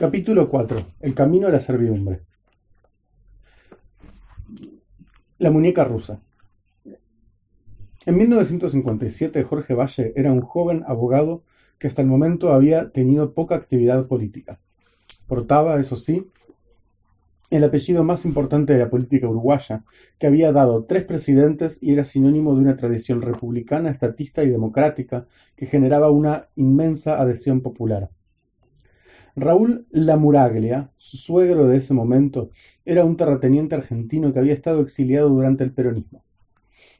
Capítulo 4. El camino a la servidumbre. La muñeca rusa. En 1957 Jorge Valle era un joven abogado que hasta el momento había tenido poca actividad política. Portaba, eso sí, el apellido más importante de la política uruguaya, que había dado tres presidentes y era sinónimo de una tradición republicana, estatista y democrática que generaba una inmensa adhesión popular. Raúl Lamuraglia, su suegro de ese momento, era un terrateniente argentino que había estado exiliado durante el peronismo.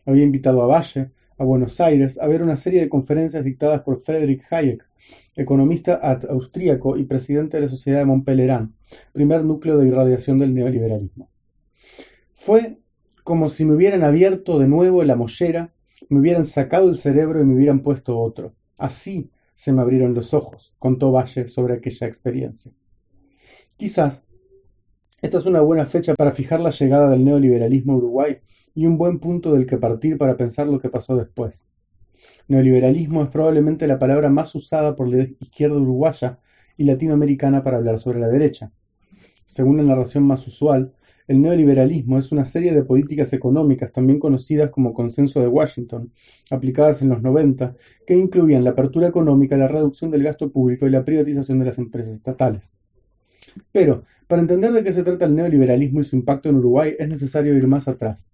Había invitado a Valle, a Buenos Aires, a ver una serie de conferencias dictadas por Friedrich Hayek, economista austríaco y presidente de la Sociedad de Montpellerin, primer núcleo de irradiación del neoliberalismo. Fue como si me hubieran abierto de nuevo la mollera, me hubieran sacado el cerebro y me hubieran puesto otro. Así se me abrieron los ojos, contó Valle sobre aquella experiencia. Quizás esta es una buena fecha para fijar la llegada del neoliberalismo a Uruguay y un buen punto del que partir para pensar lo que pasó después. Neoliberalismo es probablemente la palabra más usada por la izquierda uruguaya y latinoamericana para hablar sobre la derecha. Según la narración más usual, el neoliberalismo es una serie de políticas económicas, también conocidas como Consenso de Washington, aplicadas en los 90, que incluían la apertura económica, la reducción del gasto público y la privatización de las empresas estatales. Pero, para entender de qué se trata el neoliberalismo y su impacto en Uruguay, es necesario ir más atrás.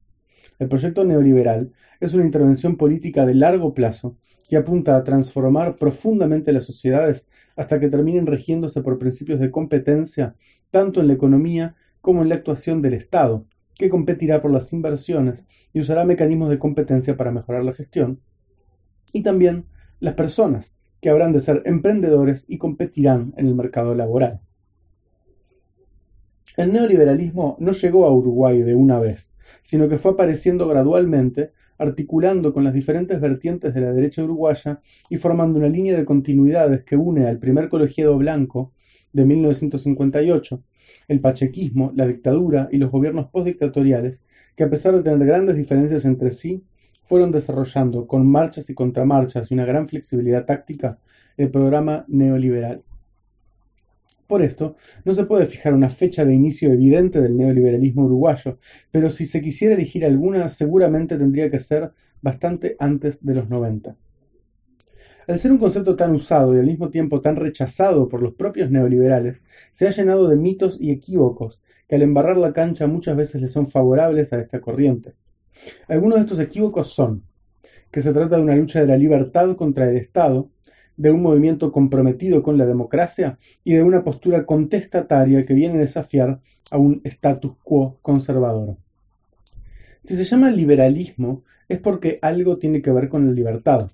El proyecto neoliberal es una intervención política de largo plazo que apunta a transformar profundamente las sociedades hasta que terminen regiéndose por principios de competencia tanto en la economía como en la actuación del Estado, que competirá por las inversiones y usará mecanismos de competencia para mejorar la gestión, y también las personas, que habrán de ser emprendedores y competirán en el mercado laboral. El neoliberalismo no llegó a Uruguay de una vez, sino que fue apareciendo gradualmente, articulando con las diferentes vertientes de la derecha uruguaya y formando una línea de continuidades que une al primer colegiado blanco de 1958 el pachequismo, la dictadura y los gobiernos postdictatoriales, que a pesar de tener grandes diferencias entre sí, fueron desarrollando, con marchas y contramarchas y una gran flexibilidad táctica, el programa neoliberal. Por esto, no se puede fijar una fecha de inicio evidente del neoliberalismo uruguayo, pero si se quisiera elegir alguna, seguramente tendría que ser bastante antes de los 90. Al ser un concepto tan usado y al mismo tiempo tan rechazado por los propios neoliberales, se ha llenado de mitos y equívocos que al embarrar la cancha muchas veces le son favorables a esta corriente. Algunos de estos equívocos son que se trata de una lucha de la libertad contra el Estado, de un movimiento comprometido con la democracia y de una postura contestataria que viene a desafiar a un status quo conservador. Si se llama liberalismo es porque algo tiene que ver con la libertad.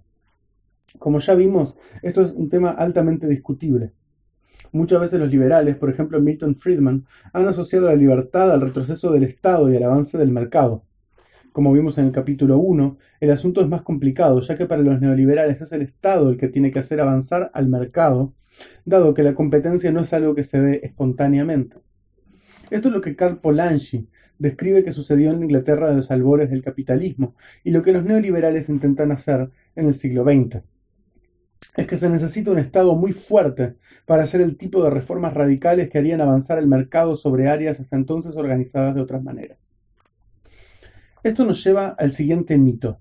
Como ya vimos, esto es un tema altamente discutible. Muchas veces los liberales, por ejemplo Milton Friedman, han asociado la libertad al retroceso del Estado y al avance del mercado. Como vimos en el capítulo 1, el asunto es más complicado, ya que para los neoliberales es el Estado el que tiene que hacer avanzar al mercado, dado que la competencia no es algo que se dé espontáneamente. Esto es lo que Karl Polanyi describe que sucedió en Inglaterra de los albores del capitalismo y lo que los neoliberales intentan hacer en el siglo XX es que se necesita un Estado muy fuerte para hacer el tipo de reformas radicales que harían avanzar el mercado sobre áreas hasta entonces organizadas de otras maneras. Esto nos lleva al siguiente mito,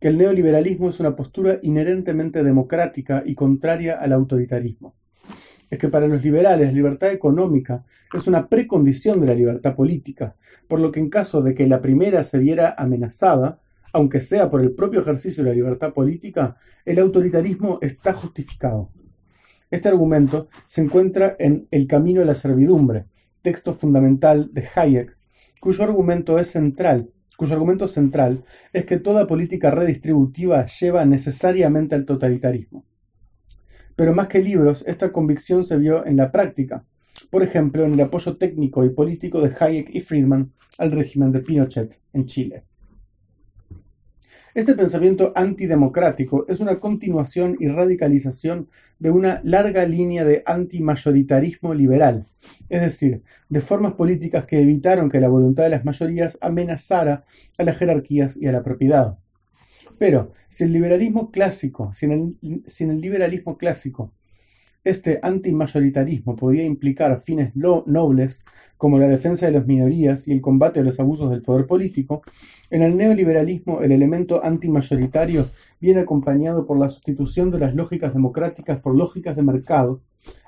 que el neoliberalismo es una postura inherentemente democrática y contraria al autoritarismo. Es que para los liberales libertad económica es una precondición de la libertad política, por lo que en caso de que la primera se viera amenazada, aunque sea por el propio ejercicio de la libertad política, el autoritarismo está justificado. Este argumento se encuentra en El camino a la servidumbre, texto fundamental de Hayek, cuyo argumento es central, cuyo argumento central es que toda política redistributiva lleva necesariamente al totalitarismo. Pero más que libros, esta convicción se vio en la práctica, por ejemplo, en el apoyo técnico y político de Hayek y Friedman al régimen de Pinochet en Chile. Este pensamiento antidemocrático es una continuación y radicalización de una larga línea de antimayoritarismo liberal, es decir, de formas políticas que evitaron que la voluntad de las mayorías amenazara a las jerarquías y a la propiedad. Pero, si el liberalismo clásico, sin el, sin el liberalismo clásico este antimayoritarismo podía implicar fines nobles como la defensa de las minorías y el combate a los abusos del poder político, en el neoliberalismo el elemento antimayoritario viene acompañado por la sustitución de las lógicas democráticas por lógicas de mercado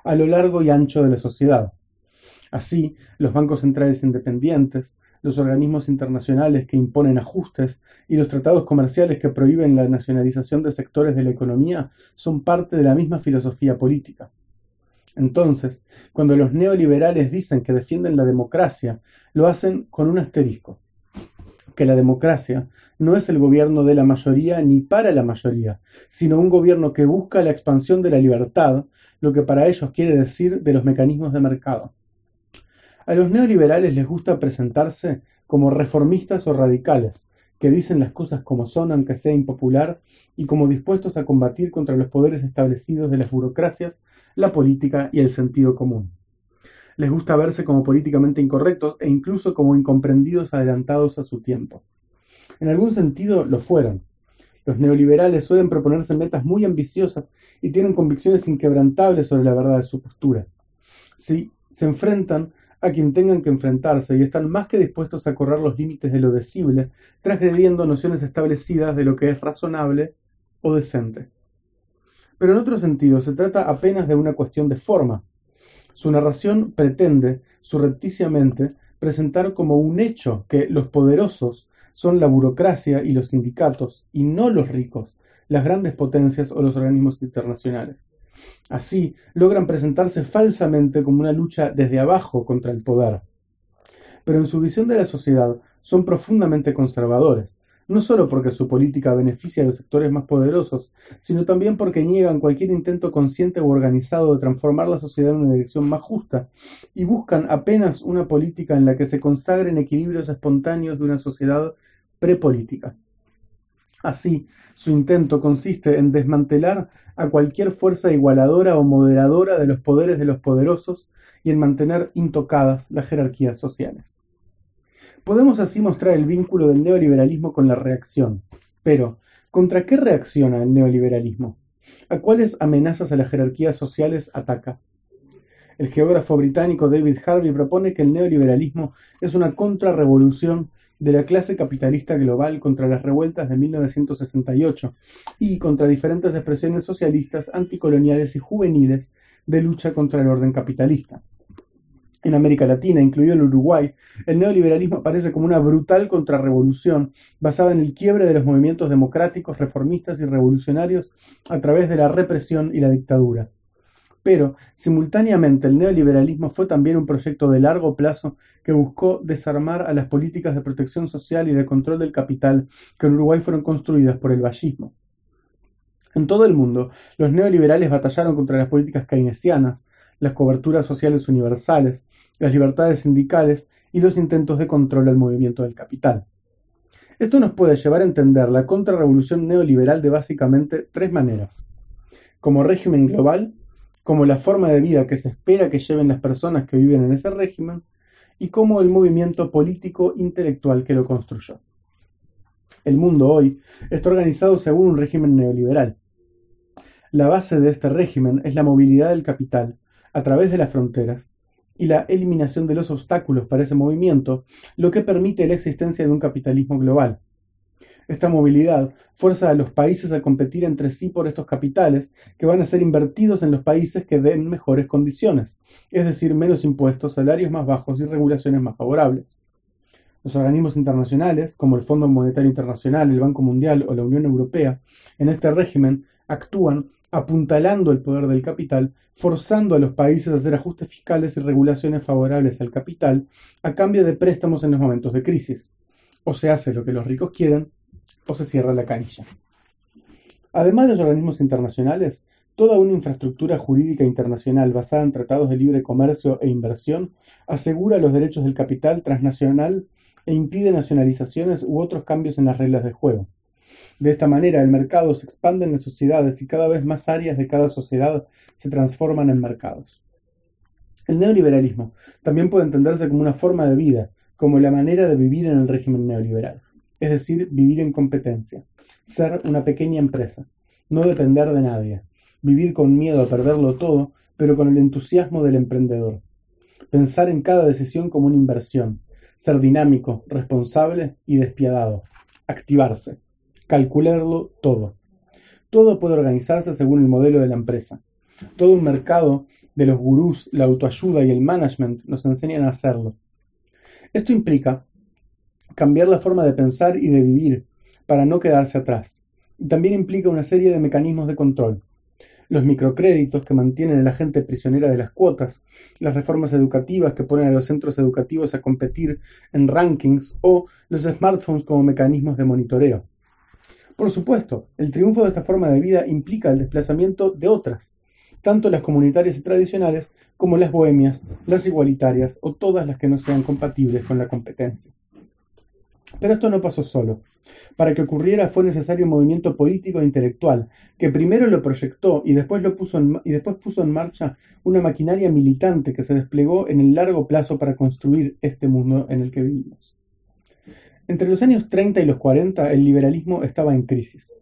a lo largo y ancho de la sociedad. Así, los bancos centrales independientes, los organismos internacionales que imponen ajustes y los tratados comerciales que prohíben la nacionalización de sectores de la economía son parte de la misma filosofía política. Entonces, cuando los neoliberales dicen que defienden la democracia, lo hacen con un asterisco, que la democracia no es el gobierno de la mayoría ni para la mayoría, sino un gobierno que busca la expansión de la libertad, lo que para ellos quiere decir de los mecanismos de mercado. A los neoliberales les gusta presentarse como reformistas o radicales, que dicen las cosas como son aunque sea impopular, y como dispuestos a combatir contra los poderes establecidos de las burocracias, la política y el sentido común. Les gusta verse como políticamente incorrectos e incluso como incomprendidos adelantados a su tiempo. En algún sentido lo fueron. Los neoliberales suelen proponerse metas muy ambiciosas y tienen convicciones inquebrantables sobre la verdad de su postura. Si se enfrentan a quien tengan que enfrentarse y están más que dispuestos a correr los límites de lo decible, transgrediendo nociones establecidas de lo que es razonable o decente. Pero en otro sentido, se trata apenas de una cuestión de forma. Su narración pretende, surrepticiamente, presentar como un hecho que los poderosos son la burocracia y los sindicatos, y no los ricos, las grandes potencias o los organismos internacionales. Así, logran presentarse falsamente como una lucha desde abajo contra el poder. Pero en su visión de la sociedad son profundamente conservadores, no solo porque su política beneficia a los sectores más poderosos, sino también porque niegan cualquier intento consciente o organizado de transformar la sociedad en una dirección más justa, y buscan apenas una política en la que se consagren equilibrios espontáneos de una sociedad prepolítica. Así, su intento consiste en desmantelar a cualquier fuerza igualadora o moderadora de los poderes de los poderosos y en mantener intocadas las jerarquías sociales. Podemos así mostrar el vínculo del neoliberalismo con la reacción. Pero, ¿contra qué reacciona el neoliberalismo? ¿A cuáles amenazas a las jerarquías sociales ataca? El geógrafo británico David Harvey propone que el neoliberalismo es una contrarrevolución de la clase capitalista global contra las revueltas de 1968 y contra diferentes expresiones socialistas, anticoloniales y juveniles de lucha contra el orden capitalista. En América Latina, incluido el Uruguay, el neoliberalismo aparece como una brutal contrarrevolución basada en el quiebre de los movimientos democráticos, reformistas y revolucionarios a través de la represión y la dictadura. Pero, simultáneamente, el neoliberalismo fue también un proyecto de largo plazo que buscó desarmar a las políticas de protección social y de control del capital que en Uruguay fueron construidas por el vallismo. En todo el mundo, los neoliberales batallaron contra las políticas keynesianas, las coberturas sociales universales, las libertades sindicales y los intentos de control al movimiento del capital. Esto nos puede llevar a entender la contrarrevolución neoliberal de básicamente tres maneras. Como régimen global, como la forma de vida que se espera que lleven las personas que viven en ese régimen y como el movimiento político intelectual que lo construyó. El mundo hoy está organizado según un régimen neoliberal. La base de este régimen es la movilidad del capital a través de las fronteras y la eliminación de los obstáculos para ese movimiento, lo que permite la existencia de un capitalismo global. Esta movilidad fuerza a los países a competir entre sí por estos capitales, que van a ser invertidos en los países que den mejores condiciones, es decir, menos impuestos, salarios más bajos y regulaciones más favorables. Los organismos internacionales, como el Fondo Monetario Internacional, el Banco Mundial o la Unión Europea, en este régimen actúan apuntalando el poder del capital, forzando a los países a hacer ajustes fiscales y regulaciones favorables al capital a cambio de préstamos en los momentos de crisis. O se hace lo que los ricos quieren o se cierra la cancha. Además de los organismos internacionales, toda una infraestructura jurídica internacional basada en tratados de libre comercio e inversión asegura los derechos del capital transnacional e impide nacionalizaciones u otros cambios en las reglas del juego. De esta manera, el mercado se expande en las sociedades y cada vez más áreas de cada sociedad se transforman en mercados. El neoliberalismo también puede entenderse como una forma de vida, como la manera de vivir en el régimen neoliberal es decir, vivir en competencia, ser una pequeña empresa, no depender de nadie, vivir con miedo a perderlo todo, pero con el entusiasmo del emprendedor. Pensar en cada decisión como una inversión. Ser dinámico, responsable y despiadado. Activarse. Calcularlo todo. Todo puede organizarse según el modelo de la empresa. Todo un mercado de los gurús, la autoayuda y el management nos enseñan a hacerlo. Esto implica cambiar la forma de pensar y de vivir para no quedarse atrás. Y también implica una serie de mecanismos de control los microcréditos que mantienen a la gente prisionera de las cuotas, las reformas educativas que ponen a los centros educativos a competir en rankings o los smartphones como mecanismos de monitoreo. Por supuesto, el triunfo de esta forma de vida implica el desplazamiento de otras, tanto las comunitarias y tradicionales como las bohemias, las igualitarias o todas las que no sean compatibles con la competencia. Pero esto no pasó solo. Para que ocurriera fue necesario un movimiento político e intelectual, que primero lo proyectó y después, lo puso en, y después puso en marcha una maquinaria militante que se desplegó en el largo plazo para construir este mundo en el que vivimos. Entre los años 30 y los 40 el liberalismo estaba en crisis.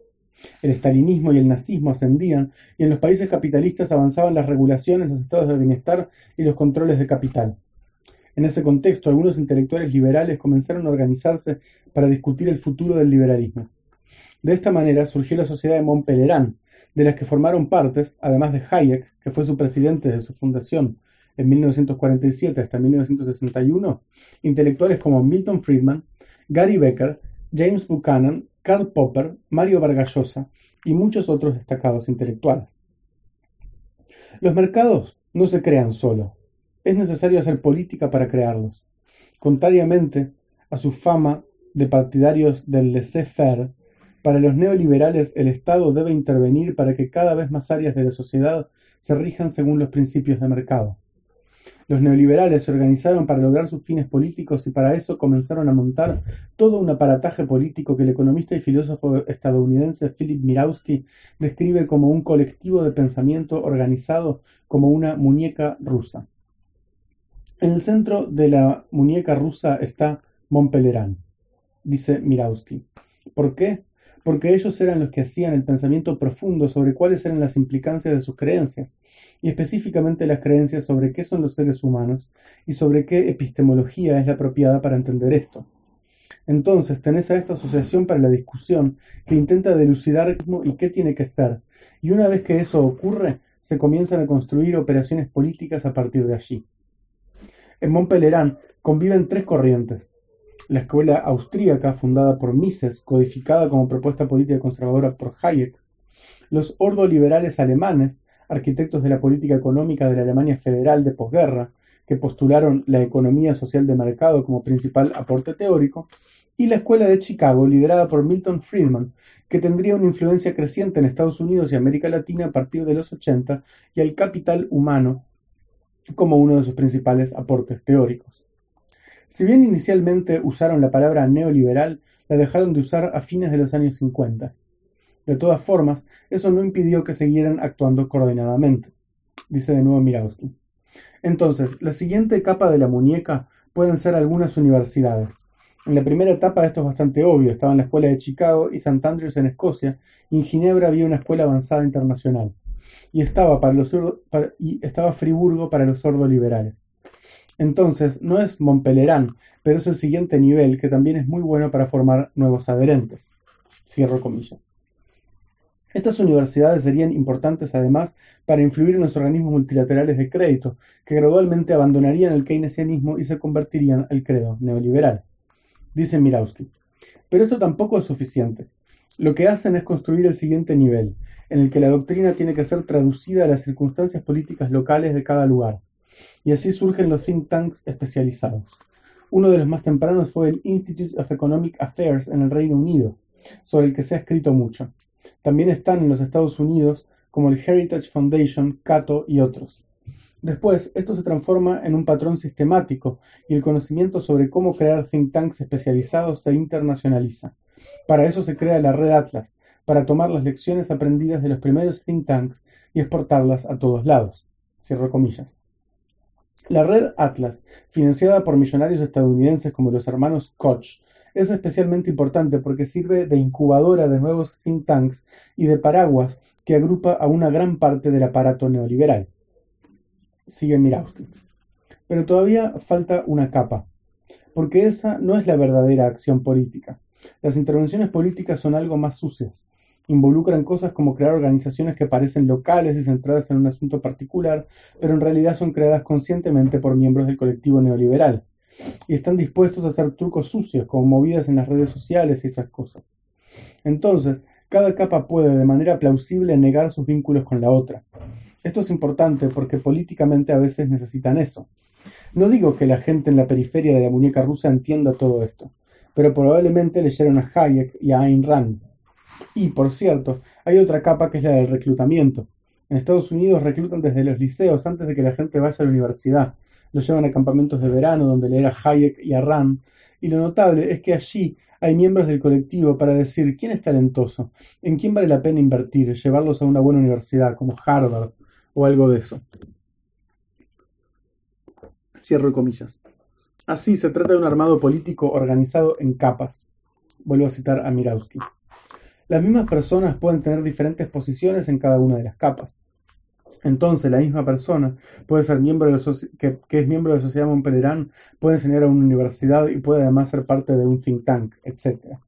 El estalinismo y el nazismo ascendían y en los países capitalistas avanzaban las regulaciones, los estados de bienestar y los controles de capital. En ese contexto, algunos intelectuales liberales comenzaron a organizarse para discutir el futuro del liberalismo. De esta manera surgió la Sociedad de Montpellerin, de las que formaron partes, además de Hayek, que fue su presidente desde su fundación en 1947 hasta 1961, intelectuales como Milton Friedman, Gary Becker, James Buchanan, Karl Popper, Mario Vargallosa y muchos otros destacados intelectuales. Los mercados no se crean solo, es necesario hacer política para crearlos. Contrariamente a su fama de partidarios del laissez-faire, para los neoliberales el Estado debe intervenir para que cada vez más áreas de la sociedad se rijan según los principios de mercado. Los neoliberales se organizaron para lograr sus fines políticos y para eso comenzaron a montar todo un aparataje político que el economista y filósofo estadounidense Philip Mirowski describe como un colectivo de pensamiento organizado como una muñeca rusa. En el centro de la muñeca rusa está Montpellerin, dice Mirowski. ¿Por qué? Porque ellos eran los que hacían el pensamiento profundo sobre cuáles eran las implicancias de sus creencias, y específicamente las creencias sobre qué son los seres humanos y sobre qué epistemología es la apropiada para entender esto. Entonces tenés a esta asociación para la discusión que intenta delucidar y qué tiene que ser, y una vez que eso ocurre, se comienzan a construir operaciones políticas a partir de allí. En Montpellerin conviven tres corrientes. La escuela austríaca, fundada por Mises, codificada como propuesta política conservadora por Hayek. Los ordoliberales alemanes, arquitectos de la política económica de la Alemania federal de posguerra, que postularon la economía social de mercado como principal aporte teórico, y la Escuela de Chicago, liderada por Milton Friedman, que tendría una influencia creciente en Estados Unidos y América Latina a partir de los 80 y al capital humano como uno de sus principales aportes teóricos. Si bien inicialmente usaron la palabra neoliberal, la dejaron de usar a fines de los años 50. De todas formas, eso no impidió que siguieran actuando coordinadamente, dice de nuevo Mirowski. Entonces, la siguiente capa de la muñeca pueden ser algunas universidades. En la primera etapa esto es bastante obvio, estaba en la escuela de Chicago y St. Andrews en Escocia, y en Ginebra había una escuela avanzada internacional y estaba, para los, y estaba Friburgo para los liberales. Entonces, no es Montpellerin, pero es el siguiente nivel que también es muy bueno para formar nuevos adherentes. Cierro comillas. Estas universidades serían importantes además para influir en los organismos multilaterales de crédito, que gradualmente abandonarían el keynesianismo y se convertirían al credo neoliberal. Dice Mirowski. Pero esto tampoco es suficiente. Lo que hacen es construir el siguiente nivel, en el que la doctrina tiene que ser traducida a las circunstancias políticas locales de cada lugar. Y así surgen los think tanks especializados. Uno de los más tempranos fue el Institute of Economic Affairs en el Reino Unido, sobre el que se ha escrito mucho. También están en los Estados Unidos como el Heritage Foundation, Cato y otros. Después, esto se transforma en un patrón sistemático y el conocimiento sobre cómo crear think tanks especializados se internacionaliza. Para eso se crea la Red Atlas, para tomar las lecciones aprendidas de los primeros think tanks y exportarlas a todos lados. La red Atlas, financiada por millonarios estadounidenses como los hermanos Koch, es especialmente importante porque sirve de incubadora de nuevos think tanks y de paraguas que agrupa a una gran parte del aparato neoliberal. sigue Mirowski. Pero todavía falta una capa, porque esa no es la verdadera acción política. Las intervenciones políticas son algo más sucias. Involucran cosas como crear organizaciones que parecen locales y centradas en un asunto particular, pero en realidad son creadas conscientemente por miembros del colectivo neoliberal. Y están dispuestos a hacer trucos sucios, como movidas en las redes sociales y esas cosas. Entonces, cada capa puede de manera plausible negar sus vínculos con la otra. Esto es importante porque políticamente a veces necesitan eso. No digo que la gente en la periferia de la muñeca rusa entienda todo esto, pero probablemente leyeron a Hayek y a Ayn Rand. Y, por cierto, hay otra capa que es la del reclutamiento. En Estados Unidos reclutan desde los liceos antes de que la gente vaya a la universidad. Los llevan a campamentos de verano donde leer a Hayek y a Rand. Y lo notable es que allí hay miembros del colectivo para decir quién es talentoso, en quién vale la pena invertir, llevarlos a una buena universidad como Harvard o algo de eso. Cierro comillas. Así se trata de un armado político organizado en capas. Vuelvo a citar a Mirowski. Las mismas personas pueden tener diferentes posiciones en cada una de las capas. Entonces, la misma persona puede ser miembro de que, que, es miembro de la Sociedad Montpellier, puede enseñar a una universidad y puede además ser parte de un think tank, etc.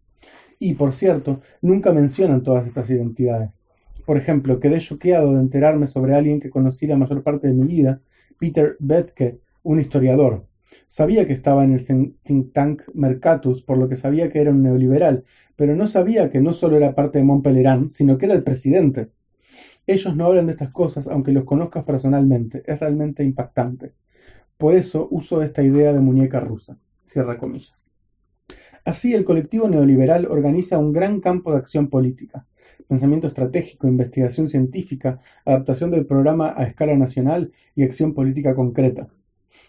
Y, por cierto, nunca mencionan todas estas identidades. Por ejemplo, quedé choqueado de enterarme sobre alguien que conocí la mayor parte de mi vida, Peter Betke, un historiador. Sabía que estaba en el think tank Mercatus, por lo que sabía que era un neoliberal, pero no sabía que no solo era parte de Montpellier, sino que era el presidente. Ellos no hablan de estas cosas, aunque los conozcas personalmente. Es realmente impactante. Por eso uso esta idea de muñeca rusa. Cierra comillas. Así, el colectivo neoliberal organiza un gran campo de acción política. Pensamiento estratégico, investigación científica, adaptación del programa a escala nacional y acción política concreta.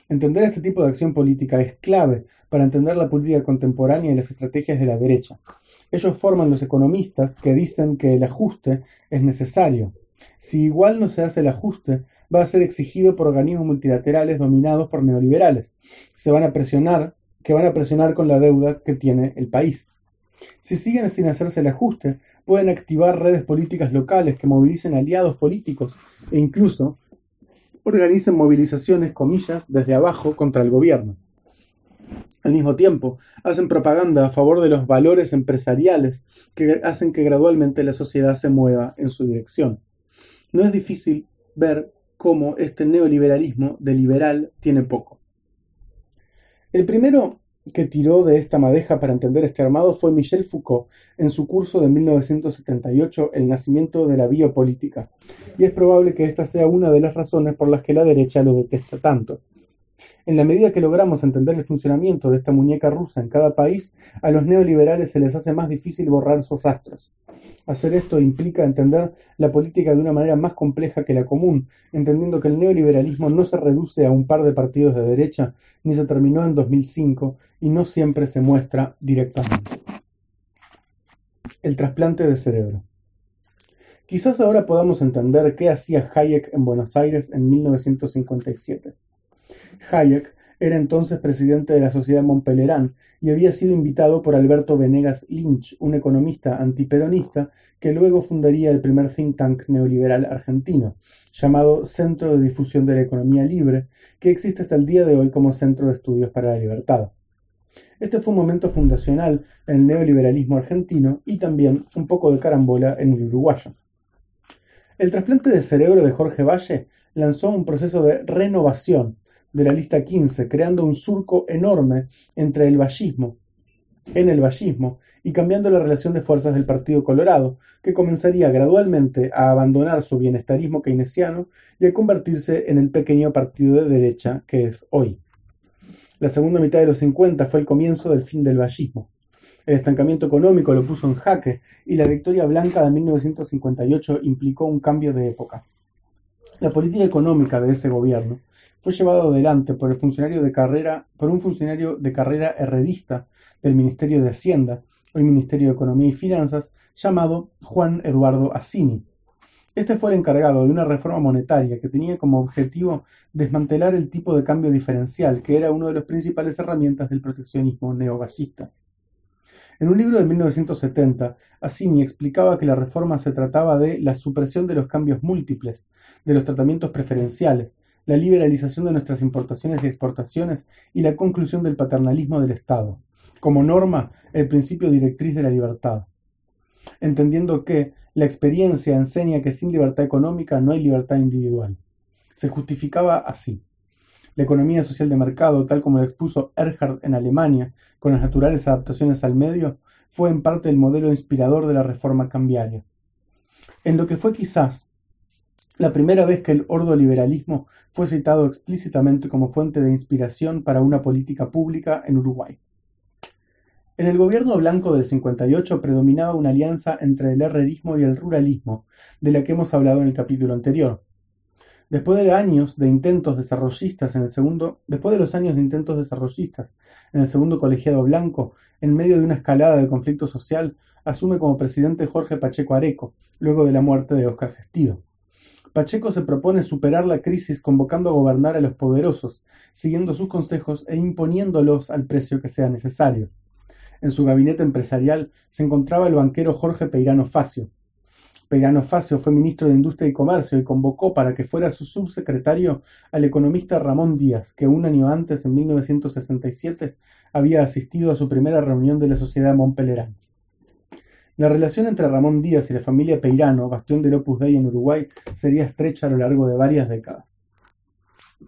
Entender este tipo de acción política es clave para entender la política contemporánea y las estrategias de la derecha. Ellos forman los economistas que dicen que el ajuste es necesario. Si igual no se hace el ajuste, va a ser exigido por organismos multilaterales dominados por neoliberales. Se van a presionar, que van a presionar con la deuda que tiene el país. Si siguen sin hacerse el ajuste, pueden activar redes políticas locales que movilicen aliados políticos e incluso organizan movilizaciones, comillas, desde abajo contra el gobierno. Al mismo tiempo, hacen propaganda a favor de los valores empresariales que hacen que gradualmente la sociedad se mueva en su dirección. No es difícil ver cómo este neoliberalismo de liberal tiene poco. El primero que tiró de esta madeja para entender este armado fue Michel Foucault en su curso de 1978 El nacimiento de la biopolítica, y es probable que esta sea una de las razones por las que la derecha lo detesta tanto. En la medida que logramos entender el funcionamiento de esta muñeca rusa en cada país, a los neoliberales se les hace más difícil borrar sus rastros. Hacer esto implica entender la política de una manera más compleja que la común, entendiendo que el neoliberalismo no se reduce a un par de partidos de derecha, ni se terminó en 2005, y no siempre se muestra directamente. El trasplante de cerebro. Quizás ahora podamos entender qué hacía Hayek en Buenos Aires en 1957. Hayek era entonces presidente de la Sociedad Montpellier y había sido invitado por Alberto Venegas Lynch, un economista antiperonista que luego fundaría el primer think tank neoliberal argentino, llamado Centro de Difusión de la Economía Libre, que existe hasta el día de hoy como Centro de Estudios para la Libertad. Este fue un momento fundacional en el neoliberalismo argentino y también un poco de carambola en el uruguayo. El trasplante de cerebro de Jorge Valle lanzó un proceso de renovación de la lista 15, creando un surco enorme entre el vallismo, en el vallismo, y cambiando la relación de fuerzas del Partido Colorado, que comenzaría gradualmente a abandonar su bienestarismo keynesiano y a convertirse en el pequeño partido de derecha que es hoy. La segunda mitad de los 50 fue el comienzo del fin del vallismo. El estancamiento económico lo puso en jaque y la victoria blanca de 1958 implicó un cambio de época. La política económica de ese gobierno fue llevado adelante por, un funcionario de carrera herredista del Ministerio de Hacienda, el Ministerio de Economía y Finanzas, llamado Juan Eduardo Assini. Este fue el encargado de una reforma monetaria que tenía como objetivo desmantelar el tipo de cambio diferencial, que era una de las principales herramientas del proteccionismo neogallista. En un libro de 1970, Assini explicaba que la reforma se trataba de la supresión de los cambios múltiples, de los tratamientos preferenciales, la liberalización de nuestras importaciones y exportaciones y la conclusión del paternalismo del Estado, como norma el principio directriz de la libertad, entendiendo que la experiencia enseña que sin libertad económica no hay libertad individual. Se justificaba así. La economía social de mercado, tal como la expuso Erhard en Alemania, con las naturales adaptaciones al medio, fue en parte el modelo inspirador de la reforma cambiaria. En lo que fue quizás la primera vez que el ordoliberalismo fue citado explícitamente como fuente de inspiración para una política pública en Uruguay. En el gobierno blanco del 58 predominaba una alianza entre el herrerismo y el ruralismo, de la que hemos hablado en el capítulo anterior. Después de años de intentos desarrollistas en el segundo, después de los años de intentos desarrollistas en el segundo colegiado blanco, en medio de una escalada de conflicto social, asume como presidente Jorge Pacheco Areco, luego de la muerte de Oscar Gestido. Pacheco se propone superar la crisis convocando a gobernar a los poderosos, siguiendo sus consejos e imponiéndolos al precio que sea necesario. En su gabinete empresarial se encontraba el banquero Jorge Peirano Facio. Peirano Facio fue ministro de Industria y Comercio y convocó para que fuera su subsecretario al economista Ramón Díaz, que un año antes, en 1967, había asistido a su primera reunión de la Sociedad Montpellerin. La relación entre Ramón Díaz y la familia Peirano, bastión del Opus Dei en Uruguay, sería estrecha a lo largo de varias décadas.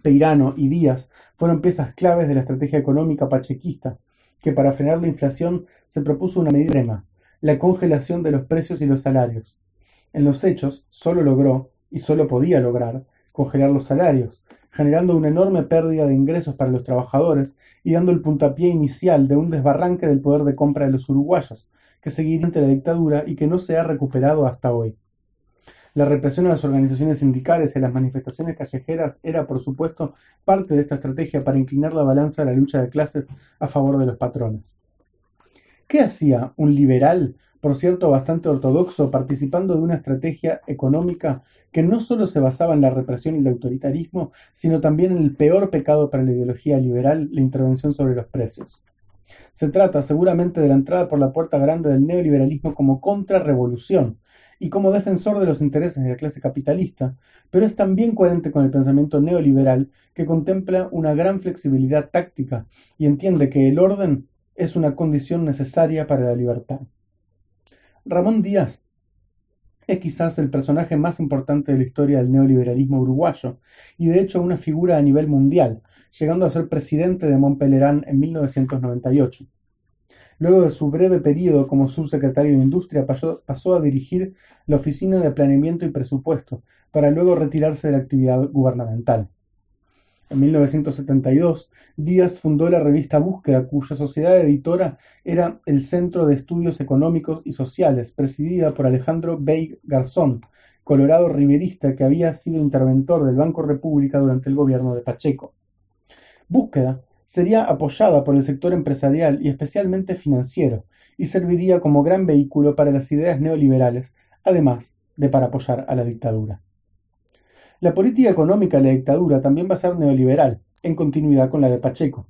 Peirano y Díaz fueron piezas claves de la estrategia económica pachequista, que para frenar la inflación se propuso una medida extrema, la congelación de los precios y los salarios. En los hechos, solo logró, y solo podía lograr, congelar los salarios, generando una enorme pérdida de ingresos para los trabajadores y dando el puntapié inicial de un desbarranque del poder de compra de los uruguayos, que seguiría ante la dictadura y que no se ha recuperado hasta hoy. La represión a las organizaciones sindicales y a las manifestaciones callejeras era, por supuesto, parte de esta estrategia para inclinar la balanza de la lucha de clases a favor de los patrones. ¿Qué hacía un liberal, por cierto bastante ortodoxo, participando de una estrategia económica que no solo se basaba en la represión y el autoritarismo, sino también en el peor pecado para la ideología liberal, la intervención sobre los precios? Se trata seguramente de la entrada por la puerta grande del neoliberalismo como contrarrevolución y como defensor de los intereses de la clase capitalista, pero es también coherente con el pensamiento neoliberal que contempla una gran flexibilidad táctica y entiende que el orden es una condición necesaria para la libertad. Ramón Díaz es quizás el personaje más importante de la historia del neoliberalismo uruguayo y de hecho una figura a nivel mundial, llegando a ser presidente de Montpellerin en 1998. Luego de su breve periodo como subsecretario de Industria pasó, a dirigir la Oficina de Planeamiento y Presupuesto, para luego retirarse de la actividad gubernamental. En 1972, Díaz fundó la revista Búsqueda, cuya sociedad editora era el Centro de Estudios Económicos y Sociales, presidida por Alejandro Bey Garzón, colorado riverista que había sido interventor del Banco República durante el gobierno de Pacheco. Búsqueda sería apoyada por el sector empresarial y especialmente financiero, y serviría como gran vehículo para las ideas neoliberales, además de para apoyar a la dictadura. La política económica de la dictadura también va a ser neoliberal, en continuidad con la de Pacheco.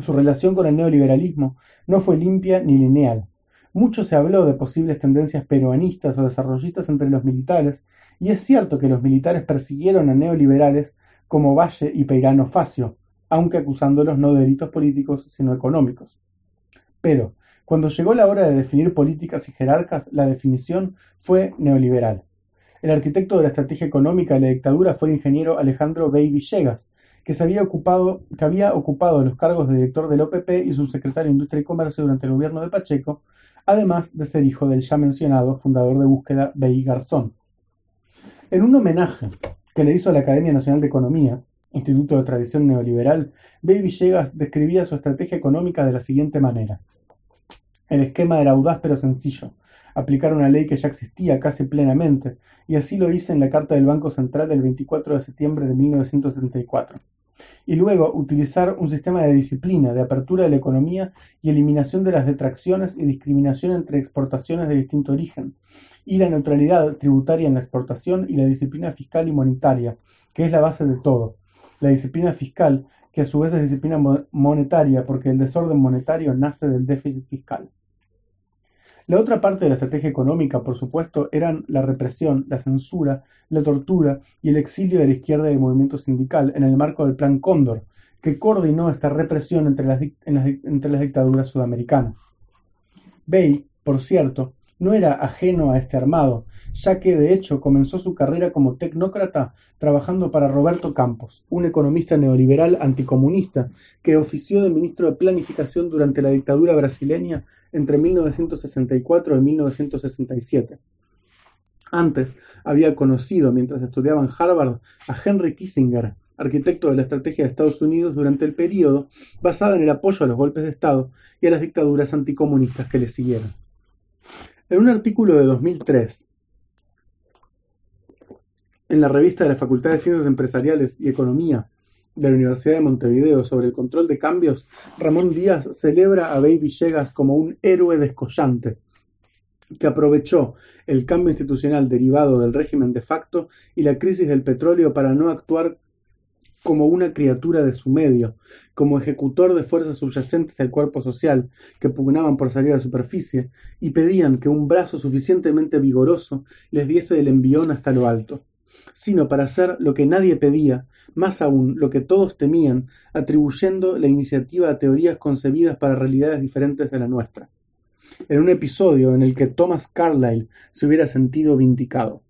Su relación con el neoliberalismo no fue limpia ni lineal. Mucho se habló de posibles tendencias peruanistas o desarrollistas entre los militares, y es cierto que los militares persiguieron a neoliberales como Valle y Peirano Facio, aunque acusándolos no de delitos políticos, sino económicos. Pero, cuando llegó la hora de definir políticas y jerarcas, la definición fue neoliberal. El arquitecto de la estrategia económica de la dictadura fue el ingeniero Alejandro Bey Villegas, que, había ocupado, había ocupado los cargos de director del OPP y subsecretario de Industria y Comercio durante el gobierno de Pacheco, además de ser hijo del ya mencionado fundador de búsqueda Bey Garzón. En un homenaje que le hizo a la Academia Nacional de Economía, Instituto de Tradición Neoliberal, Baby Villegas describía su estrategia económica de la siguiente manera. El esquema era audaz pero sencillo, aplicar una ley que ya existía casi plenamente, y así lo hice en la Carta del Banco Central del 24 de septiembre de 1974. Y luego utilizar un sistema de disciplina, de apertura de la economía y eliminación de las detracciones y discriminación entre exportaciones de distinto origen, y la neutralidad tributaria en la exportación y la disciplina fiscal y monetaria, que es la base de todo, la disciplina fiscal, que a su vez es disciplina monetaria porque el desorden monetario nace del déficit fiscal. La otra parte de la estrategia económica, por supuesto, eran la represión, la censura, la tortura y el exilio de la izquierda del movimiento sindical en el marco del Plan Cóndor, que coordinó esta represión entre las, entre las dictaduras sudamericanas. Bey, por cierto, no era ajeno a este armado, ya que de hecho comenzó su carrera como tecnócrata trabajando para Roberto Campos, un economista neoliberal anticomunista que ofició de ministro de Planificación durante la dictadura brasileña entre 1964 y 1967. Antes había conocido, mientras estudiaba en Harvard, a Henry Kissinger, arquitecto de la estrategia de Estados Unidos durante el período basada en el apoyo a los golpes de Estado y a las dictaduras anticomunistas que le siguieron. En un artículo de 2003, en la revista de la Facultad de Ciencias Empresariales y Economía de la Universidad de Montevideo sobre el control de cambios, Ramón Díaz celebra a Baby Villegas como un héroe descollante que aprovechó el cambio institucional derivado del régimen de facto y la crisis del petróleo para no actuar como una criatura de su medio, como ejecutor de fuerzas subyacentes al cuerpo social, que pugnaban por salir a la superficie, y pedían que un brazo suficientemente vigoroso les diese el envión hasta lo alto, sino para hacer lo que nadie pedía, más aún lo que todos temían, atribuyendo la iniciativa a teorías concebidas para realidades diferentes de la nuestra. En un episodio en el que Thomas Carlyle se hubiera sentido vindicado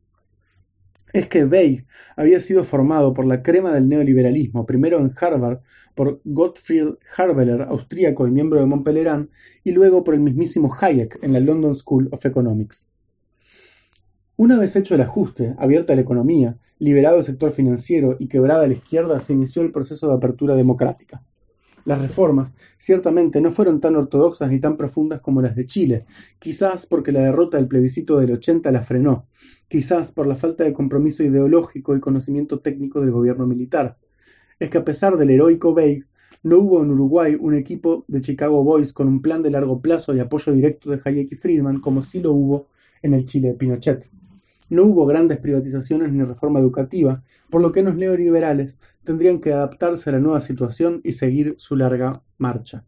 es que Bay había sido formado por la crema del neoliberalismo, primero en Harvard por Gottfried Harbeler, austríaco y miembro de Montpellier, y luego por el mismísimo Hayek en la London School of Economics. Una vez hecho el ajuste, abierta la economía, liberado el sector financiero y quebrada la izquierda, se inició el proceso de apertura democrática. Las reformas ciertamente no fueron tan ortodoxas ni tan profundas como las de Chile, quizás porque la derrota del plebiscito del 80 la frenó, quizás por la falta de compromiso ideológico y conocimiento técnico del gobierno militar. Es que a pesar del heroico Bey, no hubo en Uruguay un equipo de Chicago Boys con un plan de largo plazo y apoyo directo de Hayek y Friedman como sí lo hubo en el Chile de Pinochet. No hubo grandes privatizaciones ni reforma educativa, por lo que los neoliberales tendrían que adaptarse a la nueva situación y seguir su larga marcha.